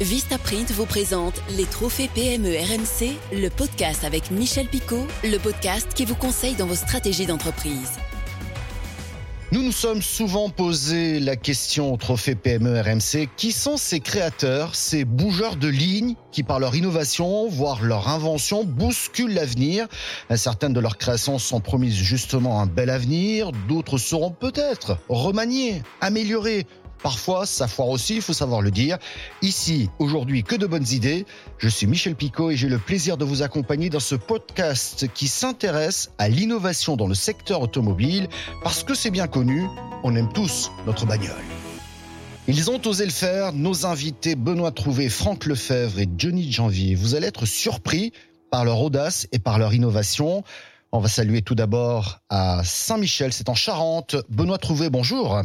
Vistaprint vous présente les trophées PME RMC, le podcast avec Michel Picot, le podcast qui vous conseille dans vos stratégies d'entreprise. Nous nous sommes souvent posé la question au trophée PME RMC, qui sont ces créateurs, ces bougeurs de lignes qui par leur innovation, voire leur invention, bousculent l'avenir? Certaines de leurs créations sont promises justement un bel avenir, d'autres seront peut-être remaniées, améliorées, Parfois, ça foire aussi, il faut savoir le dire. Ici, aujourd'hui, que de bonnes idées. Je suis Michel Picot et j'ai le plaisir de vous accompagner dans ce podcast qui s'intéresse à l'innovation dans le secteur automobile parce que c'est bien connu, on aime tous notre bagnole. Ils ont osé le faire, nos invités Benoît Trouvé, Franck Lefebvre et Johnny Janvier. Vous allez être surpris par leur audace et par leur innovation. On va saluer tout d'abord à Saint-Michel, c'est en Charente. Benoît Trouvé, bonjour.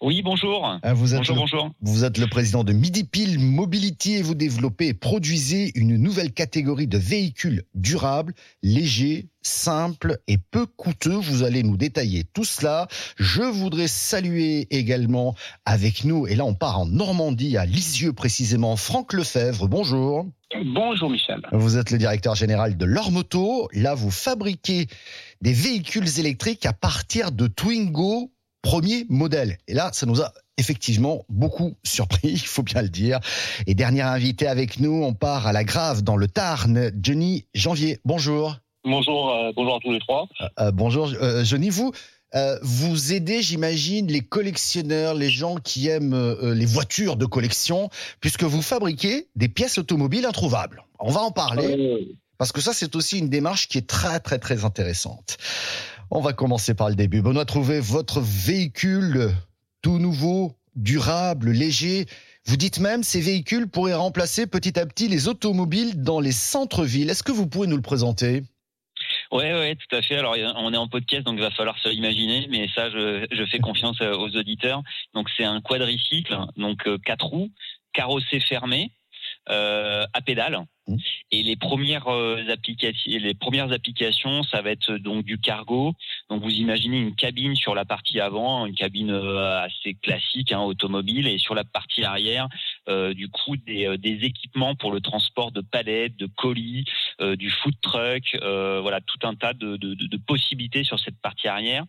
Oui, bonjour. Ah, vous êtes bonjour, le, bonjour. Vous êtes le président de Midi Pile Mobility et vous développez et produisez une nouvelle catégorie de véhicules durables, légers, simples et peu coûteux. Vous allez nous détailler tout cela. Je voudrais saluer également avec nous, et là on part en Normandie, à Lisieux précisément, Franck Lefebvre. Bonjour. Bonjour Michel. Vous êtes le directeur général de Lormoto. Là, vous fabriquez des véhicules électriques à partir de Twingo premier modèle. Et là, ça nous a effectivement beaucoup surpris, il faut bien le dire. Et dernier invité avec nous, on part à la Grave dans le Tarn, Johnny Janvier. Bonjour. Bonjour, euh, bonjour à tous les trois. Euh, euh, bonjour, euh, Johnny. Vous, vous aidez, j'imagine, les collectionneurs, les gens qui aiment les voitures de collection, puisque vous fabriquez des pièces automobiles introuvables. On va en parler, parce que ça, c'est aussi une démarche qui est très, très, très intéressante. On va commencer par le début. Benoît, trouvez votre véhicule tout nouveau, durable, léger. Vous dites même ces véhicules pourraient remplacer petit à petit les automobiles dans les centres-villes. Est-ce que vous pouvez nous le présenter? Ouais, ouais, tout à fait. Alors, on est en podcast, donc il va falloir se l'imaginer, mais ça, je, je fais confiance aux auditeurs. Donc, c'est un quadricycle, donc euh, quatre roues, carrossé fermé, à pédale. Mmh. Et les premières euh, applications, les premières applications, ça va être euh, donc du cargo. Donc, vous imaginez une cabine sur la partie avant, une cabine euh, assez classique, hein, automobile, et sur la partie arrière, euh, du coup, des, euh, des équipements pour le transport de palettes, de colis, euh, du food truck, euh, voilà, tout un tas de, de, de- de possibilités sur cette partie arrière.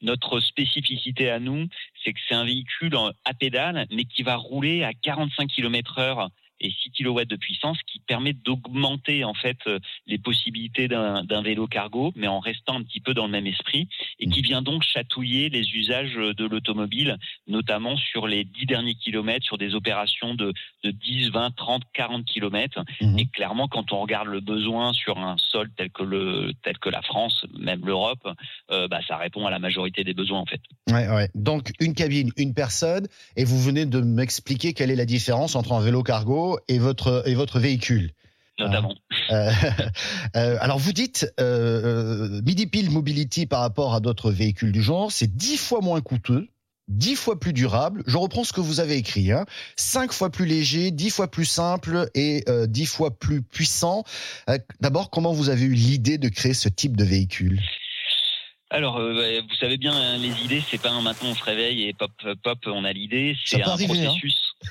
Notre spécificité à nous, c'est que c'est un véhicule à pédale, mais qui va rouler à 45 km heure et 6 kW de puissance, qui permet d'augmenter en fait euh, les possibilités d'un vélo cargo, mais en restant un petit peu dans le même esprit, et qui vient donc chatouiller les usages de l'automobile, notamment sur les 10 derniers kilomètres, sur des opérations de, de 10, 20, 30, 40 kilomètres. Mhm. Et clairement, quand on regarde le besoin sur un sol tel que le tel que la France, même l'Europe, euh, bah, ça répond à la majorité des besoins en fait. Ouais, ouais. Donc une cabine, une personne, et vous venez de m'expliquer quelle est la différence entre un vélo cargo et votre et votre véhicule. Notamment. Euh, euh, alors vous dites euh, euh, Midi Pile Mobility par rapport à d'autres véhicules du genre, c'est dix fois moins coûteux. dix fois plus durable. Je reprends ce que vous avez écrit. Hein. Cinq fois plus léger, dix fois plus simple et euh, dix fois plus puissant. Euh, D'abord, comment vous avez eu l'idée de créer ce type de véhicule? Alors, euh, bah, vous savez bien, hein, les idées, c'est pas un matin on se réveille et pop, pop, on a l'idée. C'est un arriver, hein.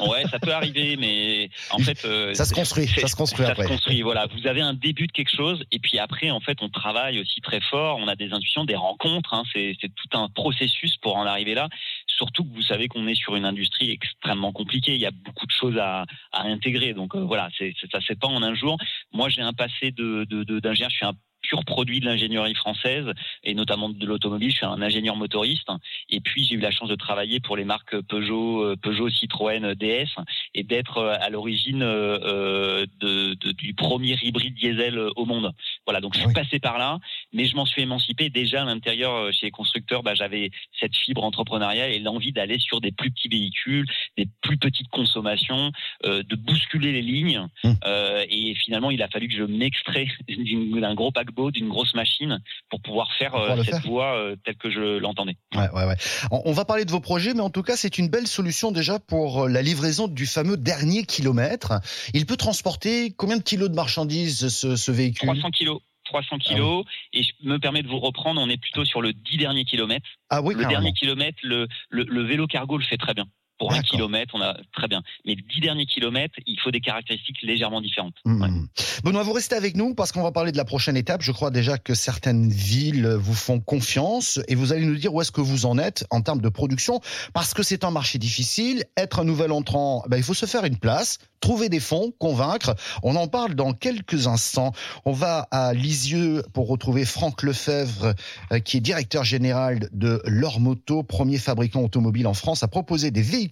Ouais, ça peut arriver, mais en fait, euh, Ça se construit, ça se construit ça après. se construit. Voilà, vous avez un début de quelque chose, et puis après, en fait, on travaille aussi très fort. On a des intuitions, des rencontres. Hein, c'est tout un processus pour en arriver là. Surtout que vous savez qu'on est sur une industrie extrêmement compliquée. Il y a beaucoup de choses à, à intégrer. Donc euh, voilà, c'est c'est- ça c'est pas en un jour. Moi, j'ai un passé de de- de- d'ingénieur. je suis un pur produit de l'ingénierie française et notamment de l'automobile. Je suis un ingénieur motoriste et puis j'ai eu la chance de travailler pour les marques Peugeot, euh, Peugeot, Citroën, DS et d'être euh, à l'origine euh, de, de- du premier hybride diesel au monde. Voilà, donc je suis Oui. passé par là, mais je m'en suis émancipé déjà à l'intérieur chez les constructeurs. Bah, j'avais cette fibre entrepreneuriale et l'envie d'aller sur des plus petits véhicules, des plus petites consommations, euh, de bousculer les lignes. Mmh. Euh, et finalement, il a fallu que je m'extrais d'un gros paquebot, d'une grosse machine, pour pouvoir faire Pour euh, pouvoir cette faire. voie euh, telle que je l'entendais. Ouais, ouais, ouais. On, va parler de vos projets, mais en tout cas, c'est une belle solution déjà pour euh, la livraison du fameux dernier kilomètre. Il peut transporter combien de kilos de marchandises ce, ce véhicule? 300 kilos. 300 kilos et je me permets de vous reprendre, on est plutôt sur le 10 derniers kilomètres. Ah oui, le dernier kilomètre, le, le, le vélo cargo le fait très bien. Pour un kilomètre, on a très bien. Mais les dix derniers kilomètres, il faut des caractéristiques légèrement différentes. Mmh. Benoît, vous restez avec nous parce qu'on va parler de la prochaine étape. Je crois déjà que certaines villes vous font confiance et vous allez nous dire où est-ce que vous en êtes en termes de production parce que c'est un marché difficile. Être un nouvel entrant, ben, il faut se faire une place, trouver des fonds, convaincre. On en parle dans quelques instants. On va à Lisieux pour retrouver Franck Lefebvre, euh, qui est directeur général de Lormoto, premier fabricant automobile en France, à proposer des véhicules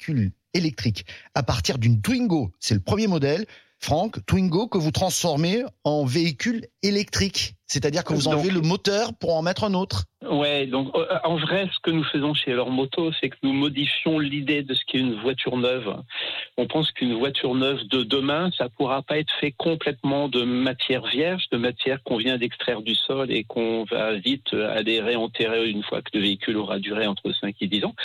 électriques à partir d'une Twingo. C'est le premier modèle. Franck, Twingo que vous transformez en véhicule électrique. C'est-à-dire que vous enlevez le moteur pour en mettre un autre. Ouais, donc euh, en vrai, ce que nous faisons chez leur moto, c'est que nous modifions l'idée de ce qu'est une voiture neuve. On pense qu'une voiture neuve de demain, ça pourra pas être fait complètement de matière vierge, de matière qu'on vient d'extraire du sol et qu'on va vite aller réenterrer une fois que le véhicule aura duré entre 5 et 10 ans.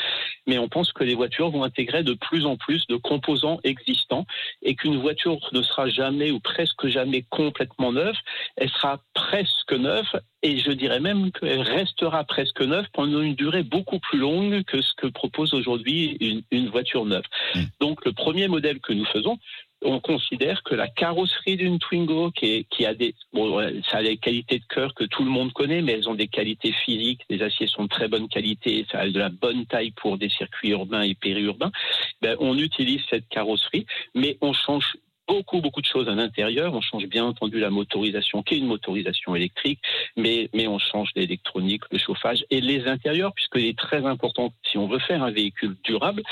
Mais on pense que les voitures vont intégrer de plus en plus de composants existants et qu'une voiture ne sera jamais ou presque jamais complètement neuve. Elle sera presque neuve et je dirais même qu'elle restera presque neuve pendant une durée beaucoup plus longue que ce que propose aujourd'hui une, voiture neuve. Mmh. Donc le premier modèle que nous faisons, on considère que la carrosserie d'une Twingo, qui, qui a des, bon, ça a des qualités de cœur que tout le monde connaît, mais elles ont des qualités physiques. Les aciers sont de très bonne qualité, ça a de la bonne taille pour des circuits urbains et périurbains. Ben, on utilise cette carrosserie, mais on change beaucoup, beaucoup de choses à l'intérieur. On change bien entendu la motorisation, qui est une motorisation électrique, mais, mais on change l'électronique, le chauffage et les intérieurs, puisqu'il est très important, si on veut faire un véhicule durable,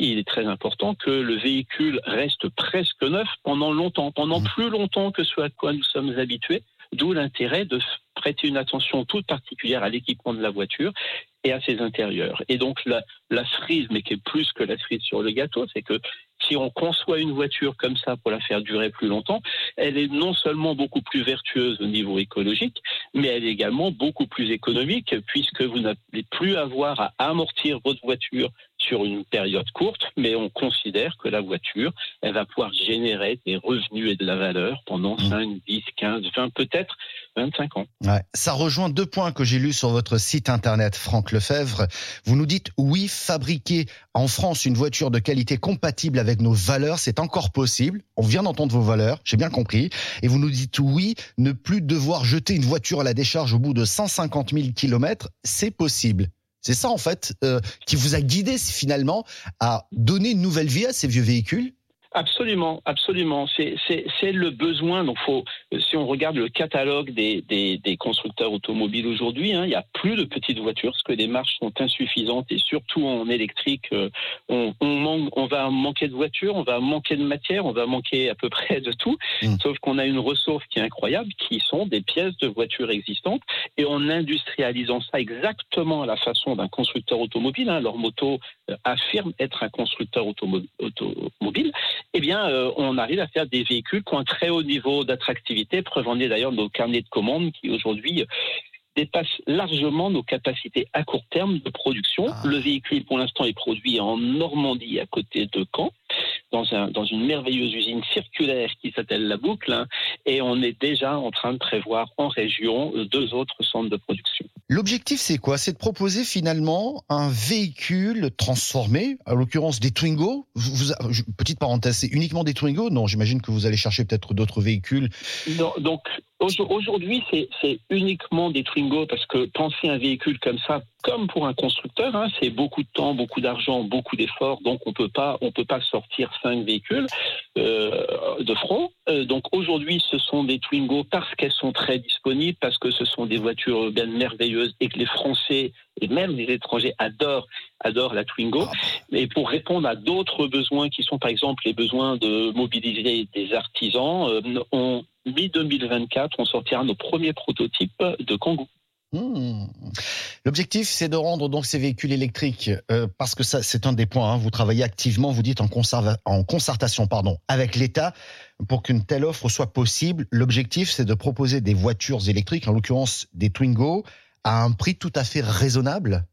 il est très important que le véhicule reste presque neuf pendant longtemps, pendant mmh. plus longtemps que ce à quoi nous sommes habitués. D'où l'intérêt de prêter une attention toute particulière à l'équipement de la voiture et à ses intérieurs. Et donc la, la cerise, mais qui est plus que la cerise sur le gâteau, c'est que si on conçoit une voiture comme ça pour la faire durer plus longtemps, elle est non seulement beaucoup plus vertueuse au niveau écologique, mais elle est également beaucoup plus économique puisque vous n'allez plus avoir à amortir votre voiture sur une période courte, mais on considère que la voiture, elle va pouvoir générer des revenus et de la valeur pendant 5, 10, 15, 20, peut-être 25 ans. Ouais. Ça rejoint deux points que j'ai lus sur votre site internet, Franck Lefebvre. Vous nous dites oui, fabriquer en France une voiture de qualité compatible avec nos valeurs, c'est encore possible. On vient d'entendre vos valeurs, j'ai bien compris. Et vous nous dites oui, ne plus devoir jeter une voiture à la décharge au bout de 150 000 km, c'est possible. C'est ça en fait euh, qui vous a guidé finalement à donner une nouvelle vie à ces vieux véhicules Absolument, absolument. C'est le besoin. Donc, faut, si on regarde le catalogue des, des, des constructeurs automobiles aujourd'hui, hein, il n'y a plus de petites voitures parce que les marges sont insuffisantes et surtout en électrique, euh, on, on, manque, on va manquer de voitures, on va manquer de matière, on va manquer à peu près de tout. Mmh. Sauf qu'on a une ressource qui est incroyable, qui sont des pièces de voitures existantes. Et en industrialisant ça exactement à la façon d'un constructeur automobile, hein, leur moto euh, affirme être un constructeur automobile eh bien, euh, on arrive à faire des véhicules qui ont un très haut niveau d'attractivité. Preuve en est d'ailleurs nos carnets de commandes qui aujourd'hui dépassent largement nos capacités à court terme de production. Ah. Le véhicule, pour l'instant, est produit en Normandie, à côté de Caen dans, un, dans une merveilleuse usine circulaire qui s'appelle La Boucle, hein, et on est déjà en train de prévoir en région deux autres centres de production. L'objectif, c'est quoi? C'est de proposer finalement un véhicule transformé, à l'occurrence des Twingo. Vous, petite parenthèse, c'est uniquement des Twingo? Non, j'imagine que vous allez chercher peut-être d'autres véhicules. Non, donc Aujourd'hui, c'est uniquement des Twingo parce que penser un véhicule comme ça, comme pour un constructeur, hein, c'est beaucoup de temps, beaucoup d'argent, beaucoup d'efforts. Donc on peut pas, on peut pas sortir cinq véhicules euh, de front. Euh, donc aujourd'hui, ce sont des Twingo parce qu'elles sont très disponibles, parce que ce sont des voitures bien merveilleuses et que les Français et même les étrangers adorent adorent la Twingo. Et pour répondre à d'autres besoins qui sont par exemple les besoins de mobiliser des artisans, euh, on mi-2024, on sortira nos premiers prototypes de Kangoo. Hmm. L'objectif, c'est de rendre donc ces véhicules électriques, euh, parce que ça, c'est un des points. Hein, vous travaillez activement, vous dites en, en concertation, pardon, avec l'État pour qu'une telle offre soit possible. L'objectif, c'est de proposer des voitures électriques, en l'occurrence des Twingo, à un prix tout à fait raisonnable?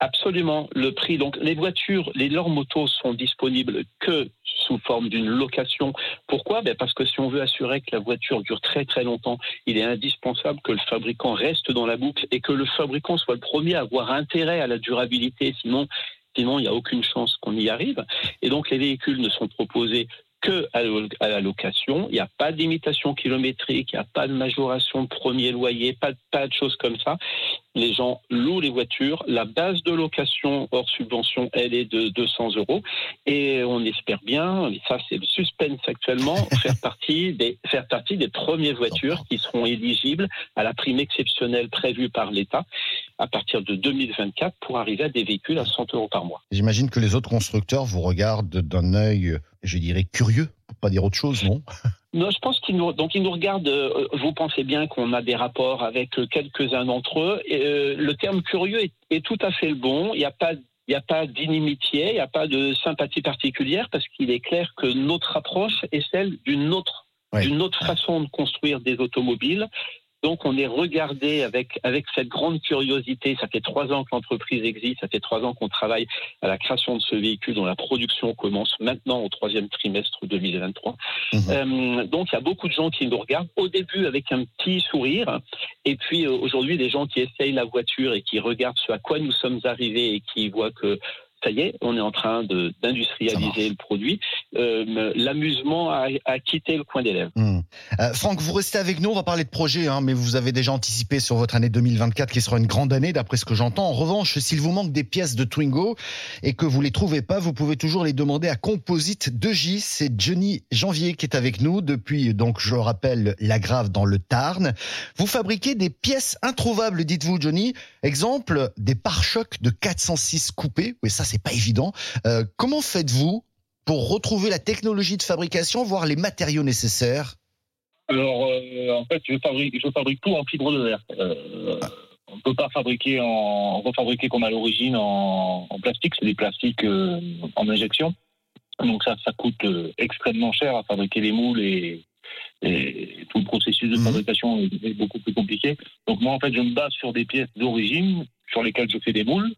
Absolument. Le prix, donc les voitures, les leurs motos sont disponibles que sous forme d'une location. Pourquoi? Ben Parce que si on veut assurer que la voiture dure très très longtemps, il est indispensable que le fabricant reste dans la boucle et que le fabricant soit le premier à avoir intérêt à la durabilité. Sinon, Sinon, il n'y a aucune chance qu'on y arrive. Et donc, les véhicules ne sont proposés que à la location. Il n'y a pas d'imitation kilométrique, il n'y a pas de majoration de premier loyer, pas de choses comme ça. Les gens louent les voitures. La base de location hors subvention, elle est de 200 euros. Et on espère bien, et ça c'est le suspense actuellement, faire partie des, faire partie des premières voitures qui seront éligibles à la prime exceptionnelle prévue par l'État à partir de 2024 pour arriver à des véhicules à 100 euros par mois. J'imagine que les autres constructeurs vous regardent d'un œil, je dirais, curieux, pour pas dire autre chose, non? Non, je pense qu'ils nous, donc ils nous regardent. Euh, vous pensez bien qu'on a des rapports avec quelques-uns d'entre eux. Et, euh, le terme curieux est, est, tout à fait le bon. Il n'y a pas il n'y a pas d'inimitié, il n'y a pas de sympathie particulière parce qu'il est clair que notre approche est celle d'une autre, d'une autre façon de construire des automobiles donc on est regardé avec, avec cette grande curiosité. Ça fait trois ans que l'entreprise existe, ça fait trois ans qu'on travaille à la création de ce véhicule dont la production commence maintenant au troisième trimestre 2023. Mhm. Euh, donc il y a beaucoup de gens qui nous regardent au début avec un petit sourire et puis euh, aujourd'hui des gens qui essayent la voiture et qui regardent ce à quoi nous sommes arrivés et qui voient que ça y est, on est en train d'industrialiser le produit. Euh, L'amusement a, a, quitté le coin des lèvres. Hmm. Euh, Franck, vous restez avec nous, on va parler de projet, hein, mais vous avez déjà anticipé sur votre année 2024 qui sera une grande année d'après ce que j'entends. En revanche, s'il vous manque des pièces de Twingo et que vous les trouvez pas, vous pouvez toujours les demander à Composite 2J. C'est Johnny Janvier qui est avec nous depuis, donc je rappelle, la Grave dans le Tarn. Vous fabriquez des pièces introuvables, dites-vous Johnny. Exemple, des pare-chocs de 406 coupés. Oui, ça c'est pas évident. Euh, comment faites-vous pour retrouver la technologie de fabrication, voire les matériaux nécessaires? Alors, euh, en fait, je fabrique, je fabrique tout en fibre de verre. Euh, on ne peut pas fabriquer en refabriquer comme à l'origine en, plastique. C'est des plastiques en injection. Donc ça, ça coûte extrêmement cher à fabriquer les moules et, tout le processus de mhm. fabrication est, beaucoup plus compliqué. Donc moi, en fait, je me base sur des pièces d'origine sur lesquelles je fais des moules.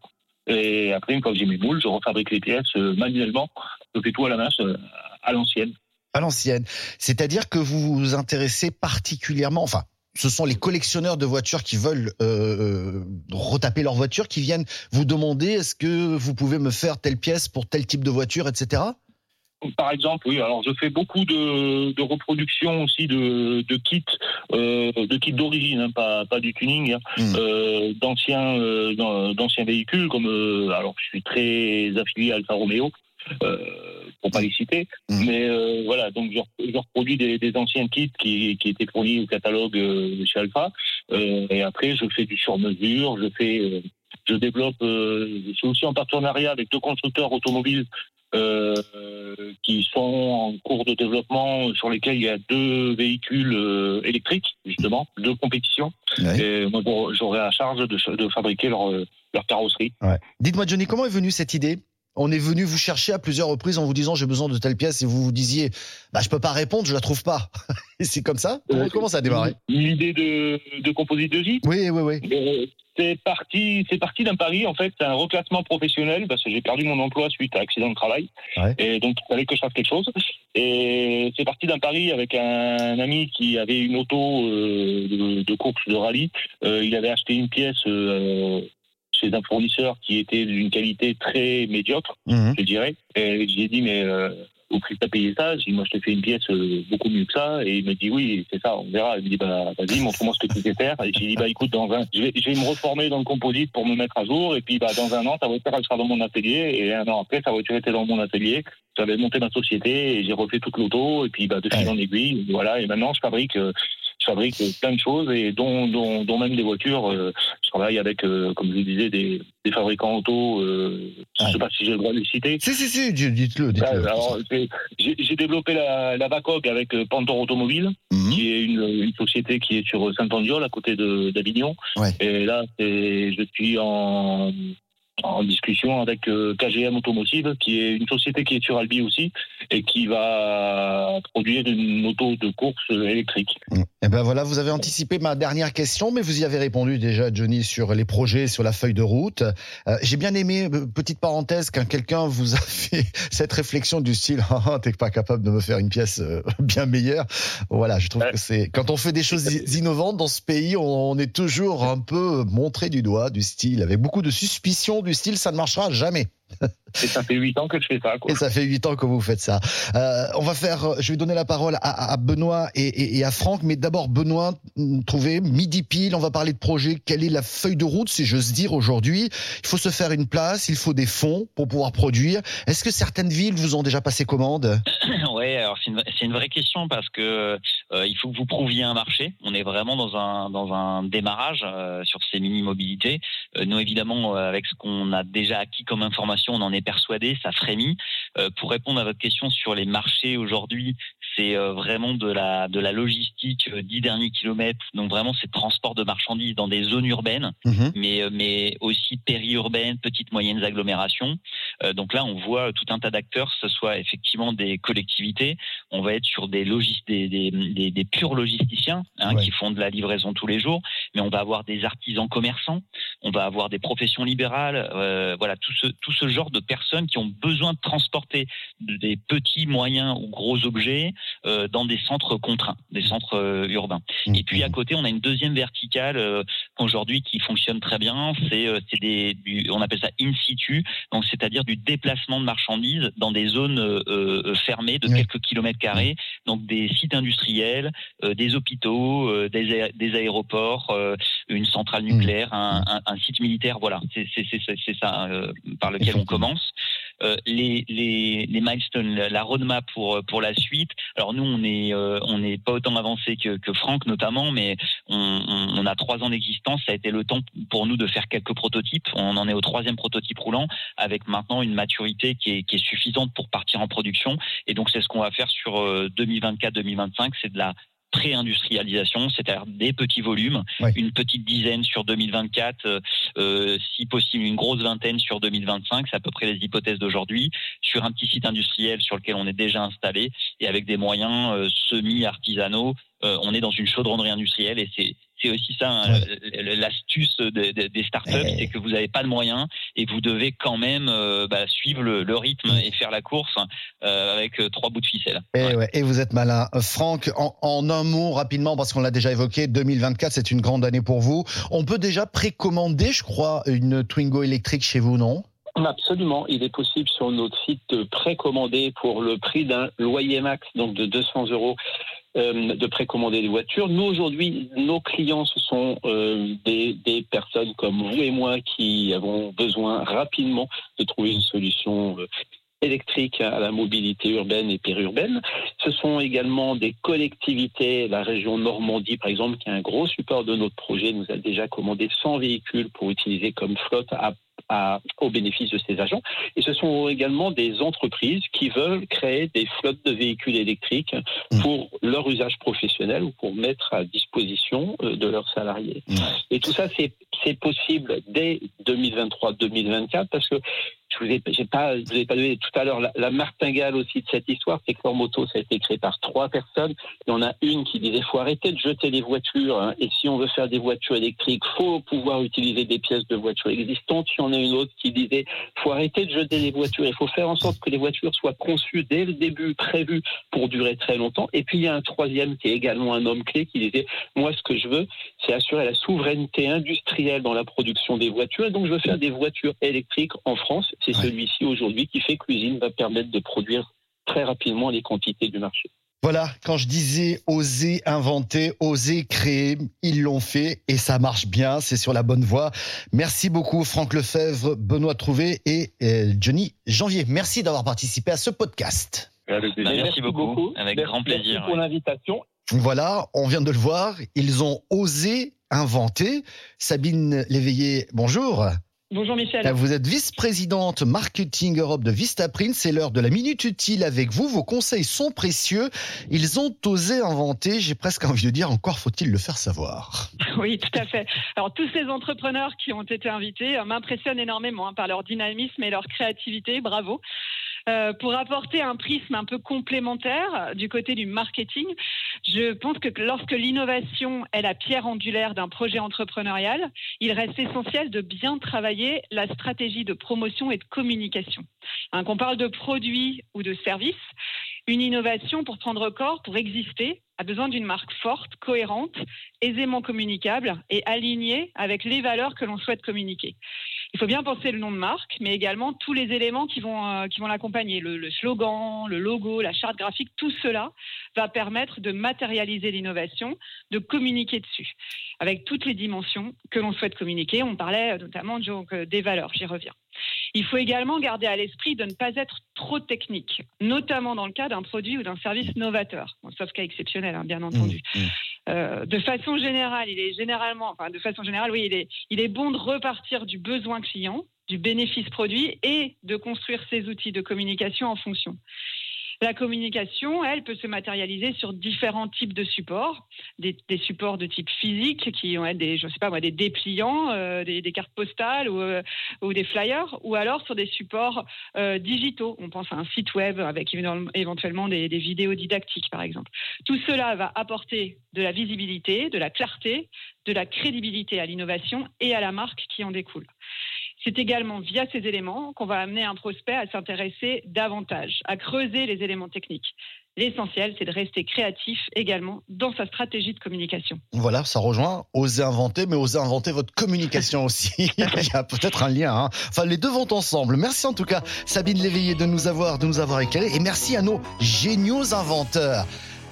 Et après, une j'ai mes moules, je refabrique les pièces euh, manuellement. Je tout à la main, euh, à l'ancienne. À l'ancienne. C'est-à-dire que vous vous intéressez particulièrement, enfin, ce sont les collectionneurs de voitures qui veulent euh, retaper leur voiture, qui viennent vous demander est-ce que vous pouvez me faire telle pièce pour tel type de voiture, etc. Par exemple, oui. Alors, je fais beaucoup de, de reproductions aussi de, de kits, euh, de kits d'origine, hein, pas, pas du tuning, hein, hmm. euh, d'anciens, euh, d'anciens véhicules. Comme, euh, alors, je suis très affilié à Alfa Romeo. Euh, pour pas les citer, hmm. mais euh, voilà, donc je, je reproduis des, des, anciens kits qui, qui étaient fournis au catalogue chez Alpha, et après je fais du sur-mesure, je fais, je développe, je suis aussi en partenariat avec deux constructeurs automobiles euh, qui sont en cours de développement, sur lesquels il y a deux véhicules euh, électriques, justement, deux compétitions. Et moi, j'aurai à charge de, de fabriquer leur, leur carrosserie. Ouais. Dites-moi, Johnny, comment est venue cette idée? On est venu vous chercher à plusieurs reprises en vous disant j'ai besoin de telle pièce et vous vous disiez bah je peux pas répondre, je la trouve pas. et c'est comme ça? Comment ça a démarré? L'idée de, de Composite 2 Oui, oui, oui. C'est parti, c'est parti d'un pari en fait, c'est un reclassement professionnel parce que j'ai perdu mon emploi suite à accident de travail et donc il fallait que je fasse quelque chose. Et c'est parti d'un pari avec un, ami qui avait une auto euh, de, course de rallye. Euh, il avait acheté une pièce euh, chez un fournisseur qui était d'une qualité très médiocre, mhm. je dirais. Et j'ai dit mais au prix que tu payé ça, j'ai dit, moi je te fais une pièce euh, beaucoup mieux que ça. Et il me dit, oui, c'est ça, on verra. Il me dit, bah, vas-y, montre-moi ce que tu sais faire. Et j'ai dit, bah, écoute, dans un, je vais, je vais me reformer dans le composite pour me mettre à jour. Et puis, bah, dans un an, ta voiture, elle sera dans mon atelier. Et un an après, ta voiture était dans mon atelier. J'avais monté ma société et j'ai refait toute l'auto. Et puis, bah, de fil en aiguille, voilà. Et maintenant, je fabrique, euh, je fabrique plein de choses et dont, dont, dont même des voitures. Euh, je travaille avec, euh, comme je vous disais, des, des fabricants auto. Euh, je ne sais pas si j'ai le droit de les citer. Si, si, si, dites-le. Dites j'ai développé la, la VACOG avec Pantor Automobile, mhm. qui est une, une, société qui est sur Saint-Andiol, à côté d'Avignon. Ouais. Et là, je suis en en discussion avec euh, KGM Automotive, qui est une société qui est sur Albi aussi, et qui va produire une moto de course électrique. Et eh ben voilà, vous avez anticipé ma dernière question, mais vous y avez répondu déjà, Johnny, sur les projets, sur la feuille de route. Euh, j'ai bien aimé, euh, petite parenthèse, quand quelqu'un vous a fait cette réflexion du style, ah, t'es pas capable de me faire une pièce bien meilleure. Voilà, je trouve que c'est quand on fait des choses innovantes dans ce pays, on est toujours un peu montré du doigt, du style, avec beaucoup de suspicion du style ça ne marchera jamais. Et ça fait huit ans que je fais ça. Quoi. Et ça fait huit ans que vous faites ça. Euh, on va faire, je vais donner la parole à, à Benoît et, et, à Franck, mais d'abord Benoît, trouver midi pile, on va parler de projet. Quelle est la feuille de route, si j'ose dire aujourd'hui? Il faut se faire une place, il faut des fonds pour pouvoir produire. Est-ce que certaines villes vous ont déjà passé commande? Ouais, alors c'est une, une, vraie question parce que euh, il faut que vous prouviez un marché. On est vraiment dans un dans un démarrage euh, sur ces mini mobilités. Euh, nous évidemment, avec ce qu'on a déjà acquis comme information, on en est persuadé, ça frémit. Euh, pour répondre à votre question sur les marchés aujourd'hui, c'est euh, vraiment de la de la logistique 10 euh, derniers kilomètres, donc vraiment c'est transport de marchandises dans des zones urbaines, mhm. mais mais aussi périurbaines, petites moyennes agglomérations. donc là, on voit tout un tas d'acteurs, ce soit effectivement des collectivités, on va être sur des logis des, des, des, purs logisticiens hein, qui font de la livraison tous les jours, mais on va avoir des artisans commerçants, on va avoir des professions libérales, voilà tout ce tout ce genre de personnes qui ont besoin de transporter des petits, moyens ou gros objets euh, dans des centres contraints, des centres euh, urbains. Mmh. Et puis à côté, on a une deuxième verticale euh, aujourd'hui qui fonctionne très bien. C'est des, on appelle ça in situ, donc c'est-à-dire du déplacement de marchandises dans des zones fermées de quelques kilomètres carrés, donc des sites industriels, des hôpitaux, des, des aéroports, une centrale nucléaire, un, mmh. un, un site militaire. Voilà, c'est ça par lequel on commence. Euh, les, les, les, milestones, la roadmap pour pour la suite. Alors nous, on est euh, on n'est pas autant avancé que, que Franck notamment, mais on, on, a trois ans d'existence. Ça a été le temps pour nous de faire quelques prototypes. On en est au troisième prototype roulant, avec maintenant une maturité qui est, qui est suffisante pour partir en production. Et donc c'est ce qu'on va faire sur 2024-2025, euh, c'est de la pré-industrialisation, c'est-à-dire des petits volumes, une petite dizaine sur 2024, euh, euh, si possible une grosse vingtaine sur 2025, c'est à peu près les hypothèses d'aujourd'hui, sur un petit site industriel sur lequel on est déjà installé et avec des moyens euh, semi-artisanaux. on est dans une chaudronnerie industrielle et c'est c'est aussi ça hein, l'astuce des startups, c'est que vous n'avez pas de moyens et vous devez quand même euh, bah, suivre le, rythme et faire la course euh, avec euh, trois bouts de ficelle. Et, vous êtes malin. Franck, en, un mot rapidement, parce qu'on l'a déjà évoqué, 2024 c'est une grande année pour vous. On peut déjà précommander, je crois, une Twingo électrique chez vous, non? Absolument, il est possible sur notre site de précommander pour le prix d'un loyer max, donc de 200 euros euh, de précommander des voitures. Nous, aujourd'hui, nos clients, ce sont euh, des, des, personnes comme vous et moi qui avons besoin rapidement de trouver une solution euh, électrique à la mobilité urbaine et périurbaine. Ce sont également des collectivités, la région Normandie par exemple, qui est un gros support de notre projet, nous a déjà commandé 100 véhicules pour utiliser comme flotte à au bénéfice de ces agents. Et ce sont également des entreprises qui veulent créer des flottes de véhicules électriques mmh. pour leur usage professionnel ou pour mettre à disposition euh, de leurs salariés. Et tout ça, c'est possible dès 2023-2024 parce que je vous ai, pas, vous ai pas donné tout à l'heure la, martingale aussi de cette histoire, c'est que moto, ça a été créé par trois personnes. Il y en a une qui disait faut arrêter de jeter les voitures, hein, et si on veut faire des voitures électriques, faut pouvoir utiliser des pièces de voitures existantes. Il y en a une autre qui disait faut arrêter de jeter les voitures, il faut faire en sorte que les voitures soient conçues dès le début, prévues pour durer très longtemps. Et puis il y a un troisième qui est également un homme clé qui disait moi ce que je veux, c'est assurer la souveraineté industrielle dans la production des voitures, et donc je veux faire des voitures électriques en France c'est celui-ci aujourd'hui qui fait que l'usine va permettre de produire très rapidement les quantités du marché. Voilà, quand je disais oser inventer, oser créer, ils l'ont fait et ça marche bien, c'est sur la bonne voie. Merci beaucoup Franck Lefebvre, Benoît Trouvé et euh, Johnny Janvier. Merci d'avoir participé à ce podcast. Bah, merci, beaucoup. avec grand plaisir. Merci pour l'invitation. Voilà, on vient de le voir, ils ont osé inventer. Sabine Léveillé, bonjour. Bonjour Michel. Vous êtes vice-présidente marketing Europe de Vistaprint. C'est l'heure de la minute utile avec vous. Vos conseils sont précieux. Ils ont osé inventer. J'ai presque envie de dire encore faut-il le faire savoir. Oui, tout à fait. Alors tous ces entrepreneurs qui ont été invités euh, m'impressionnent énormément hein, par leur dynamisme et leur créativité. Bravo. Euh, pour apporter un prisme un peu complémentaire du côté du marketing, je pense que lorsque l'innovation est la pierre angulaire d'un projet entrepreneurial, il reste essentiel de bien travailler la stratégie de promotion et de communication. Hein, qu'on parle de produits ou de services, une innovation pour prendre corps, pour exister, a besoin d'une marque forte, cohérente, aisément communicable et alignée avec les valeurs que l'on souhaite communiquer. Il faut bien penser le nom de marque, mais également tous les éléments qui vont, euh, l'accompagner. Le, slogan, le logo, la charte graphique, tout cela va permettre de matérialiser l'innovation, de communiquer dessus, avec toutes les dimensions que l'on souhaite communiquer. On parlait notamment donc, des valeurs, j'y reviens. Il faut également garder à l'esprit de ne pas être trop technique, notamment dans le cas d'un produit ou d'un service novateur, sauf cas exceptionnel, hein, bien entendu. Mmh, mmh. Euh, de façon générale, il est généralement, enfin de façon générale, oui, il est, il est bon de repartir du besoin client, du bénéfice produit et de construire ses outils de communication en fonction. La communication, elle, peut se matérialiser sur différents types de supports, des, supports de type physique qui être des, je sais pas des dépliants, euh, des, cartes postales euh, ou, des flyers, ou alors sur des supports euh, digitaux. On pense à un site web avec éventuellement des vidéos didactiques, par exemple. Tout cela va apporter de la visibilité, de la clarté, de la crédibilité à l'innovation et à la marque qui en découle. C'est également via ces éléments qu'on va amener un prospect à s'intéresser davantage, à creuser les éléments techniques. L'essentiel, c'est de rester créatif également dans sa stratégie de communication. Voilà, ça rejoint oser inventer, mais oser inventer votre communication aussi. Il y a peut-être un lien. Hein. Enfin, les deux vont ensemble. Merci en tout cas, Sabine Léveillé, de nous avoir, de nous avoir éclairé. Et merci à nos géniaux inventeurs.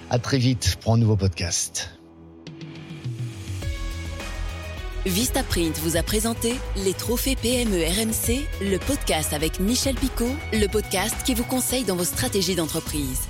À très vite pour un nouveau podcast. Vistaprint vous a présenté les trophées PME RMC, le podcast avec Michel Picot, le podcast qui vous conseille dans vos stratégies d'entreprise.